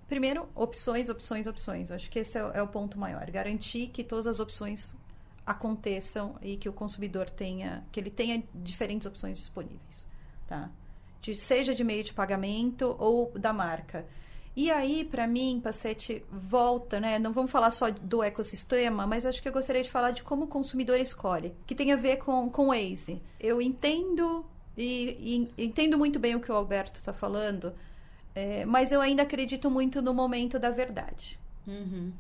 Primeiro, opções, opções, opções. Acho que esse é, é o ponto maior. Garantir que todas as opções aconteçam e que o consumidor tenha, que ele tenha diferentes opções disponíveis, tá? de, seja de meio de pagamento ou da marca. E aí, para mim, Pacete, volta, né? Não vamos falar só do ecossistema, mas acho que eu gostaria de falar de como o consumidor escolhe, que tem a ver com, com o Waze. Eu entendo e, e entendo muito bem o que o Alberto está falando, é, mas eu ainda acredito muito no momento da verdade. Uhum.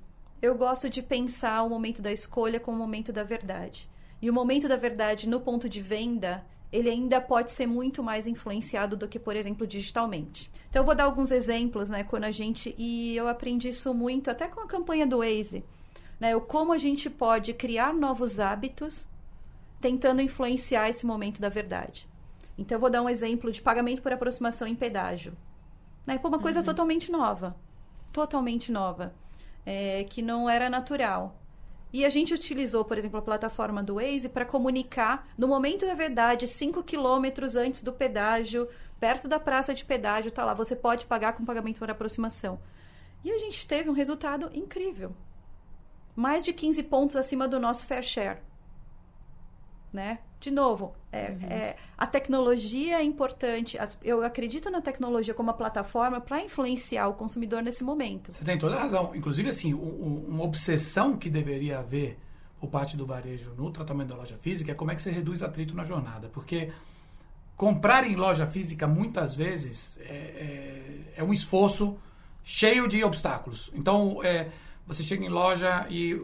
Eu gosto de pensar o momento da escolha como o momento da verdade. E o momento da verdade no ponto de venda, ele ainda pode ser muito mais influenciado do que, por exemplo, digitalmente. Então, eu vou dar alguns exemplos, né, quando a gente. E eu aprendi isso muito até com a campanha do Waze. Né, o como a gente pode criar novos hábitos tentando influenciar esse momento da verdade. Então, eu vou dar um exemplo de pagamento por aproximação em pedágio. Né, pô, uma coisa Uhum. totalmente nova. Totalmente nova. É, que não era natural. E a gente utilizou, por exemplo, a plataforma do Waze para comunicar, no momento da verdade, 5 quilômetros antes do pedágio, perto da praça de pedágio, tá lá, você pode pagar com pagamento por aproximação. E a gente teve um resultado incrível. Mais de 15 pontos acima do nosso fair share. Né? De novo, é, é, a tecnologia é importante. As- eu acredito na tecnologia como uma plataforma para influenciar o consumidor nesse momento. Você tem toda a razão. Inclusive, assim, um- um- uma obsessão que deveria haver por parte do varejo no tratamento da loja física é como é que você reduz atrito na jornada. Porque comprar em loja física, muitas vezes, é, é- é um esforço cheio de obstáculos. Então, é, você chega em loja e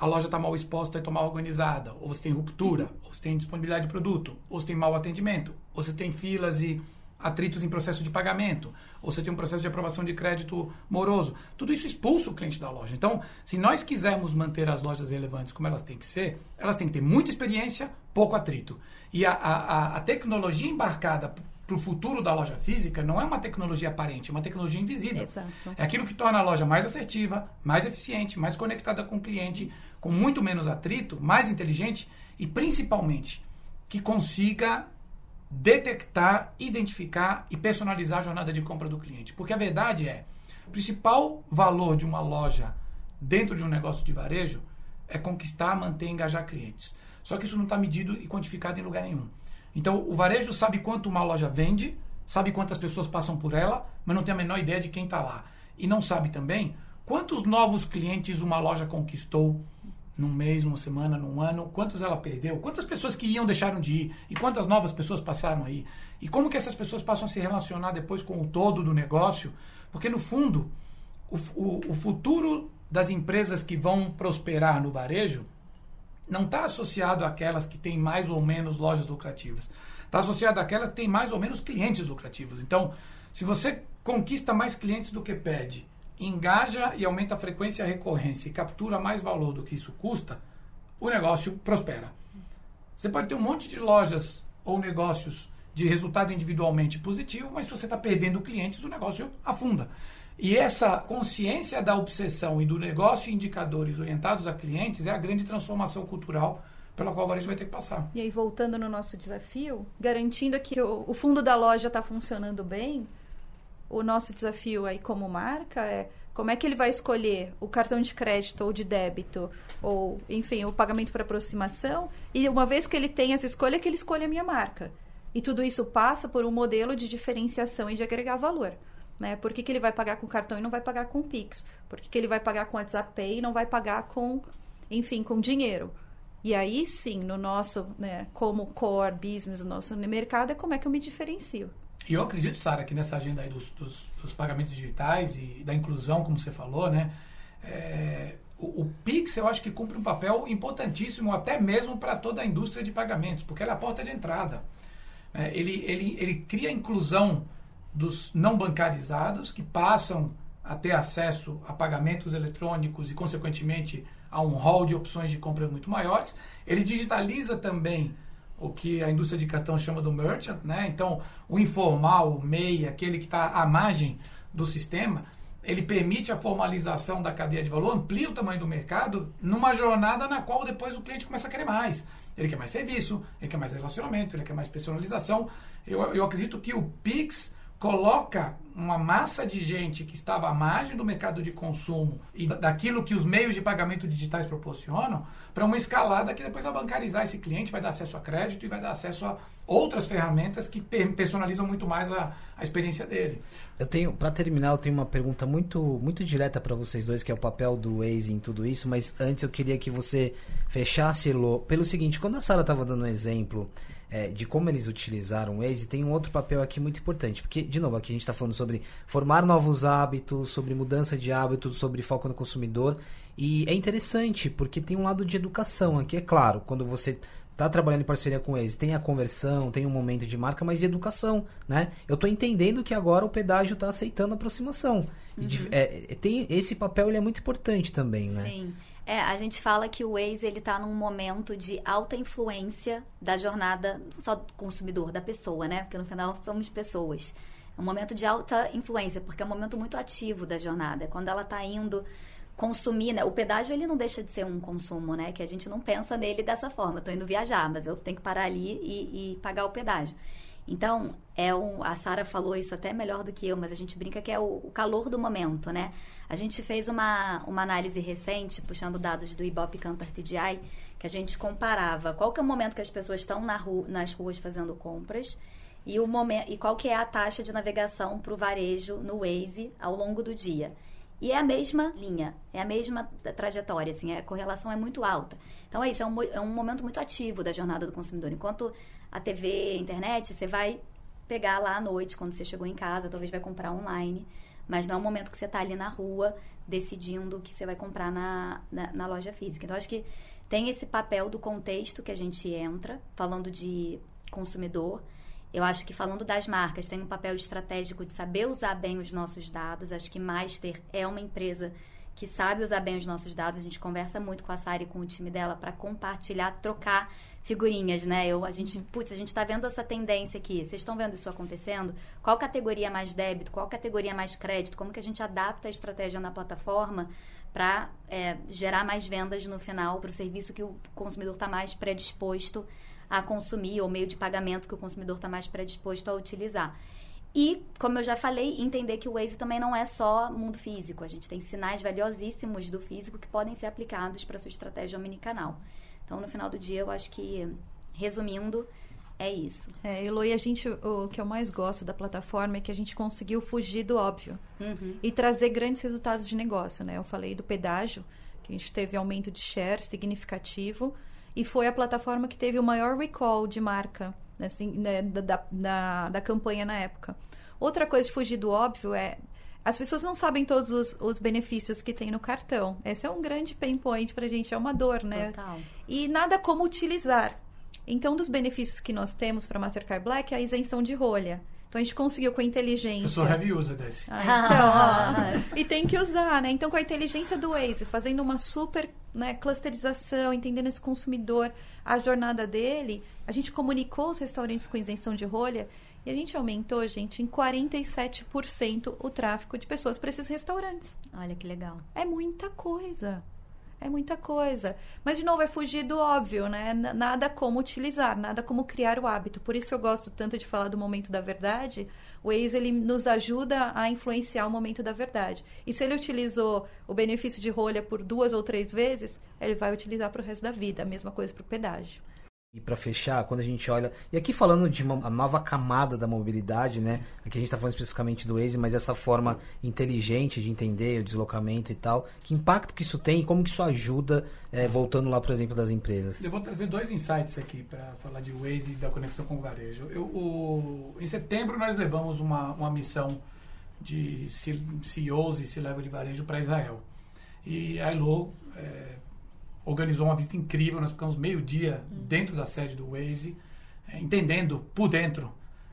a loja está mal exposta e está mal organizada, ou você tem ruptura, ou você tem disponibilidade de produto, ou você tem mau atendimento, ou você tem filas e atritos em processo de pagamento, ou você tem um processo de aprovação de crédito moroso. Tudo isso expulsa o cliente da loja. Então, se nós quisermos manter as lojas relevantes como elas têm que ser, elas têm que ter muita experiência, pouco atrito. E a, a, a- a tecnologia embarcada para o futuro da loja física não é uma tecnologia aparente, é uma tecnologia invisível. Exato. É aquilo que torna a loja mais assertiva, mais eficiente, mais conectada com o cliente, com muito menos atrito, mais inteligente e principalmente que consiga detectar, identificar e personalizar a jornada de compra do cliente. Porque a verdade é, o principal valor de uma loja dentro de um negócio de varejo é conquistar, manter e engajar clientes. Só que isso não está medido e quantificado em lugar nenhum. Então, o varejo sabe quanto uma loja vende, sabe quantas pessoas passam por ela, mas não tem a menor ideia de quem está lá. E não sabe também quantos novos clientes uma loja conquistou num mês, numa semana, num ano, quantos ela perdeu, quantas pessoas que iam deixaram de ir e quantas novas pessoas passaram aí. E como que essas pessoas passam a se relacionar depois com o todo do negócio, porque no fundo, o, o, o futuro das empresas que vão prosperar no varejo não está associado àquelas que têm mais ou menos lojas lucrativas. Está associado àquelas que têm mais ou menos clientes lucrativos. Então, se você conquista mais clientes do que pede, engaja e aumenta a frequência e a recorrência e captura mais valor do que isso custa, o negócio prospera. Você pode ter um monte de lojas ou negócios de resultado individualmente positivo, mas se você está perdendo clientes, o negócio afunda. E essa consciência da obsessão e do negócio e indicadores orientados a clientes é a grande transformação cultural pela qual o varejo vai ter que passar. E aí, voltando no nosso desafio, garantindo que o, fundo da loja está funcionando bem, o nosso desafio aí como marca é como é que ele vai escolher o cartão de crédito ou de débito, ou, enfim, o pagamento por aproximação, e uma vez que ele tem essa escolha, que ele escolha a minha marca. E tudo isso passa por um modelo de diferenciação e de agregar valor. Né? Por que, que ele vai pagar com cartão e não vai pagar com Pix? Por que, que ele vai pagar com WhatsApp Pay e não vai pagar com, enfim, com dinheiro? E aí sim, no nosso, né, como core business, no nosso mercado, é como é que eu me diferencio. E eu acredito, Sara, que nessa agenda aí dos, dos, dos pagamentos digitais e da inclusão, como você falou, né? é, o, o Pix eu acho que cumpre um papel importantíssimo, até mesmo para toda a indústria de pagamentos, porque ela é a porta de entrada. É, ele, ele, ele cria inclusão dos não bancarizados que passam a ter acesso a pagamentos eletrônicos e, consequentemente, a um hall de opções de compra muito maiores. Ele digitaliza também o que a indústria de cartão chama do merchant, né? Então, o informal, o MEI, aquele que está à margem do sistema, ele permite a formalização da cadeia de valor, amplia o tamanho do mercado numa jornada na qual depois o cliente começa a querer mais. Ele quer mais serviço, ele quer mais relacionamento, ele quer mais personalização. Eu, eu acredito que o Pix coloca uma massa de gente que estava à margem do mercado de consumo e daquilo que os meios de pagamento digitais proporcionam para uma escalada que depois vai bancarizar esse cliente, vai dar acesso a crédito e vai dar acesso a outras ferramentas que personalizam muito mais a, a experiência dele. Eu tenho, para terminar, eu tenho uma pergunta muito, muito direta para vocês dois, que é o papel do Waze em tudo isso, mas antes eu queria que você fechasse, pelo seguinte, quando a Sara estava dando um exemplo é, de como eles utilizaram o Waze, tem um outro papel aqui muito importante. Porque, de novo, aqui a gente está falando sobre formar novos hábitos, sobre mudança de hábitos, sobre foco no consumidor. E é interessante, porque tem um lado de educação aqui, é claro, quando você está trabalhando em parceria com eles, tem a conversão, tem um momento de marca, mas de educação, né? Eu estou entendendo que agora o pedágio está aceitando a aproximação. Uhum. De, é, tem esse papel ele é muito importante também, né? Sim. É, a gente fala que o Waze ele tá num momento de alta influência da jornada não só do consumidor, da pessoa, né? Porque no final somos pessoas. É um momento de alta influência, porque é um momento muito ativo da jornada. É quando ela está indo consumir, né? O pedágio ele não deixa de ser um consumo, né? Que a gente não pensa nele dessa forma. Estou indo viajar, mas eu tenho que parar ali e, e pagar o pedágio. Então, é um, a Sara falou isso até melhor do que eu, mas a gente brinca que é o, o, calor do momento, né? A gente fez uma, uma análise recente, puxando dados do Ibope Cantar TDI, que a gente comparava qual que é o momento que as pessoas estão na rua, nas ruas fazendo compras e, o momento, e qual que é a taxa de navegação para o varejo no Waze ao longo do dia. E é a mesma linha, é a mesma trajetória, assim, a correlação é muito alta. Então é isso, é um, é um momento muito ativo da jornada do consumidor. Enquanto a TV, a internet, você vai pegar lá à noite, quando você chegou em casa, talvez vai comprar online. Mas não é o momento que você está ali na rua decidindo o que você vai comprar na, na, na, loja física. Então, acho que tem esse papel do contexto que a gente entra, falando de consumidor. Eu acho que falando das marcas, tem um papel estratégico de saber usar bem os nossos dados. Acho que Master é uma empresa que sabe usar bem os nossos dados. A gente conversa muito com a Sari e com o time dela para compartilhar, trocar figurinhas, né? Eu, a gente, putz, a gente está vendo essa tendência aqui. Vocês estão vendo isso acontecendo? Qual categoria mais débito? Qual categoria mais crédito? Como que a gente adapta a estratégia na plataforma para é, gerar mais vendas no final para o serviço que o consumidor está mais predisposto a consumir ou meio de pagamento que o consumidor está mais predisposto a utilizar. E, como eu já falei, entender que o Waze também não é só mundo físico. A gente tem sinais valiosíssimos do físico que podem ser aplicados para sua estratégia omnicanal. Então, no final do dia, eu acho que, resumindo, é isso. É, Eloy, a gente, o que eu mais gosto da plataforma é que a gente conseguiu fugir do óbvio uhum. e trazer grandes resultados de negócio, né? Eu falei do pedágio, que a gente teve aumento de share significativo e foi a plataforma que teve o maior recall de marca assim, né, da, da, da campanha na época. Outra coisa de fugir do óbvio é as pessoas não sabem todos os, os, benefícios que tem no cartão. Esse é um grande pain point pra gente, é uma dor, né? Total. E nada como utilizar. Então, um dos benefícios que nós temos para Mastercard Black é a isenção de rolha. Então a gente conseguiu com a inteligência. Eu sou heavy user desse. Ah, então, ó, e tem que usar, né? Então, com a inteligência do Waze, fazendo uma super né, clusterização, entendendo esse consumidor, a jornada dele, a gente comunicou os restaurantes com isenção de rolha e a gente aumentou, gente, em 47% o tráfego de pessoas para esses restaurantes. Olha que legal. É muita coisa. É muita coisa. Mas, de novo, é fugir do óbvio, né? Nada como utilizar, nada como criar o hábito. Por isso eu gosto tanto de falar do momento da verdade. O Waze, ele nos ajuda a influenciar o momento da verdade. E se ele utilizou o benefício de rolha por duas ou três vezes, ele vai utilizar para o resto da vida. A mesma coisa para o pedágio. E para fechar, quando a gente olha. E aqui falando de uma nova camada da mobilidade, né? Aqui a gente está falando especificamente do Waze, mas essa forma inteligente de entender o deslocamento e tal. Que impacto que isso tem e como que isso ajuda, é, voltando lá, por exemplo, das empresas? Eu vou trazer dois insights aqui para falar de Waze e da conexão com o varejo. Eu, o, em setembro, nós levamos uma, uma missão de CEOs e C-Level de varejo para Israel. E a Elo. É, organizou uma visita incrível. Nós ficamos meio dia uhum. dentro da sede do Waze, é, entendendo por dentro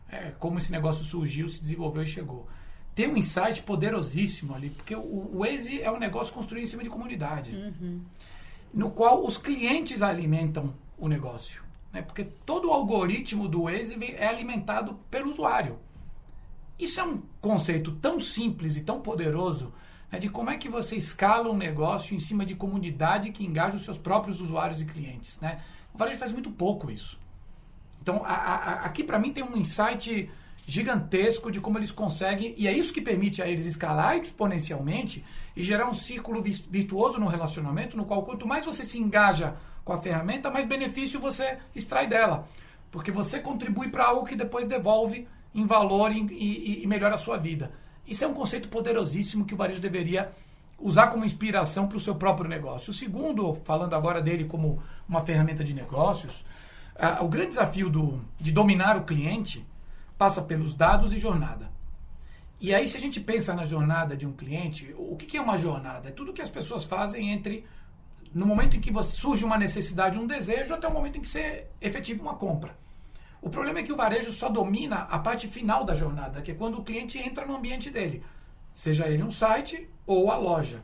é, como esse negócio surgiu, se desenvolveu e chegou. Tem um insight poderosíssimo ali, porque o, o Waze é um negócio construído em cima de comunidade, uhum. no qual os clientes alimentam o negócio. Né? Porque todo o algoritmo do Waze é alimentado pelo usuário. Isso é um conceito tão simples e tão poderoso é de como é que você escala um negócio em cima de comunidade que engaja os seus próprios usuários e clientes. Né? O varejo faz muito pouco isso. Então, a, a, aqui para mim tem um insight gigantesco de como eles conseguem, e é isso que permite a eles escalar exponencialmente e gerar um círculo virtuoso no relacionamento, no qual quanto mais você se engaja com a ferramenta, mais benefício você extrai dela. Porque você contribui para algo que depois devolve em valor e, e, e melhora a sua vida. Isso é um conceito poderosíssimo que o varejo deveria usar como inspiração para o seu próprio negócio. O segundo, falando agora dele como uma ferramenta de negócios, uh, o grande desafio do, de dominar o cliente passa pelos dados e jornada. E aí, se a gente pensa na jornada de um cliente, o que, que é uma jornada? É tudo que as pessoas fazem entre no momento em que surge uma necessidade, um desejo, até o momento em que você efetiva uma compra. O problema é que o varejo só domina a parte final da jornada, que é quando o cliente entra no ambiente dele, seja ele um site ou a loja.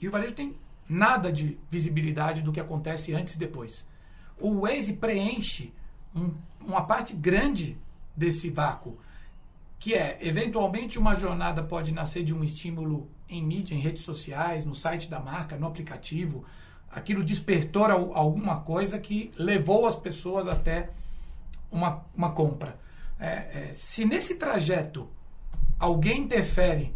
E o varejo tem nada de visibilidade do que acontece antes e depois. O Waze preenche um, uma parte grande desse vácuo, que é, eventualmente, uma jornada pode nascer de um estímulo em mídia, em redes sociais, no site da marca, no aplicativo. Aquilo despertou alguma coisa que levou as pessoas até uma, uma compra. É, é, se nesse trajeto alguém interfere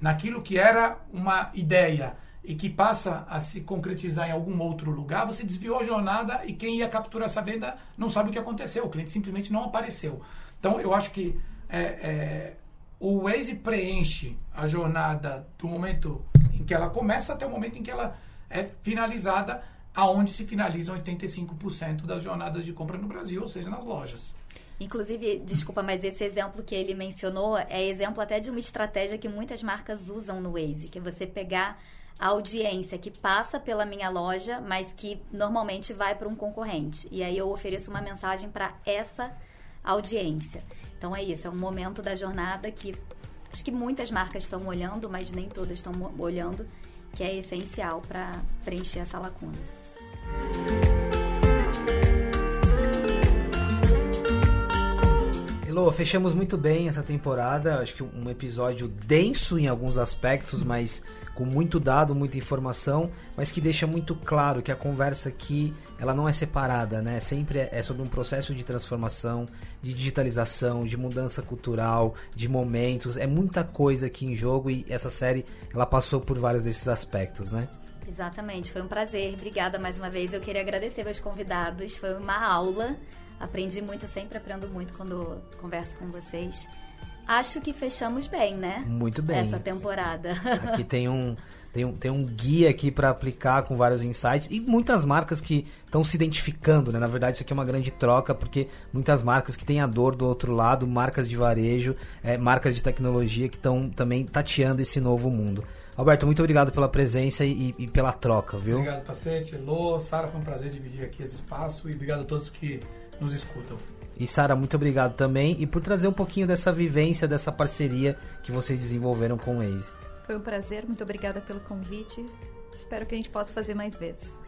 naquilo que era uma ideia e que passa a se concretizar em algum outro lugar, você desviou a jornada e quem ia capturar essa venda não sabe o que aconteceu. O cliente simplesmente não apareceu. Então, eu acho que é, é, o Waze preenche a jornada do momento em que ela começa até o momento em que ela é finalizada, aonde se finalizam 85% das jornadas de compra no Brasil, ou seja, nas lojas. Inclusive, desculpa, mas esse exemplo que ele mencionou é exemplo até de uma estratégia que muitas marcas usam no Waze, que é você pegar a audiência que passa pela minha loja, mas que normalmente vai para um concorrente. E aí eu ofereço uma mensagem para essa audiência. Então é isso, é um momento da jornada que acho que muitas marcas estão olhando, mas nem todas estão olhando, que é essencial para preencher essa lacuna. Elô, fechamos muito bem essa temporada. Acho que um episódio denso em alguns aspectos, mas com muito dado, muita informação, mas que deixa muito claro que a conversa aqui ela não é separada, né? Sempre é sobre um processo de transformação, de digitalização, de mudança cultural, de momentos. É muita coisa aqui em jogo e essa série ela passou por vários desses aspectos, né? Exatamente, foi um prazer. Obrigada mais uma vez. Eu queria agradecer aos convidados. Foi uma aula. Aprendi muito, sempre aprendo muito quando converso com vocês. Acho que fechamos bem, né? Muito bem. Essa temporada. Aqui tem um, tem um, tem um guia aqui para aplicar com vários insights e muitas marcas que estão se identificando, né? Na verdade, isso aqui é uma grande troca, porque muitas marcas que têm a dor do outro lado, marcas de varejo, é, marcas de tecnologia que estão também tateando esse novo mundo. Alberto, muito obrigado pela presença e, e pela troca, viu? Obrigado, Pacete, Lô, Sara, foi um prazer dividir aqui esse espaço e obrigado a todos que nos escutam. E Sara, muito obrigado também e por trazer um pouquinho dessa vivência, dessa parceria que vocês desenvolveram com o Waze. Foi um prazer, muito obrigada pelo convite. Espero que a gente possa fazer mais vezes.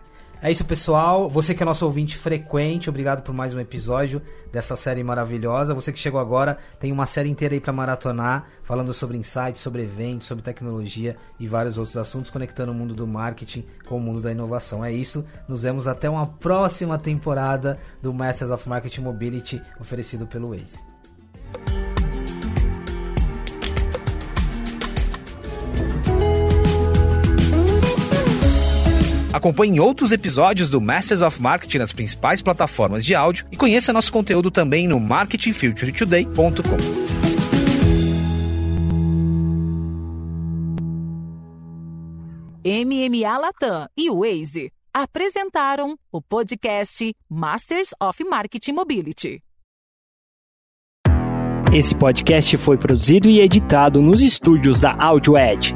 É isso, pessoal. Você que é nosso ouvinte frequente, obrigado por mais um episódio dessa série maravilhosa. Você que chegou agora, tem uma série inteira aí para maratonar, falando sobre insights, sobre eventos, sobre tecnologia e vários outros assuntos, conectando o mundo do marketing com o mundo da inovação. É isso. Nos vemos até uma próxima temporada do Masters of Marketing Mobility, oferecido pelo Waze. Acompanhe outros episódios do Masters of Marketing nas principais plataformas de áudio e conheça nosso conteúdo também no marketingfuturetoday.com. MMA Latam e Waze apresentaram o podcast Masters of Marketing Mobility. Esse podcast foi produzido e editado nos estúdios da Audio Edge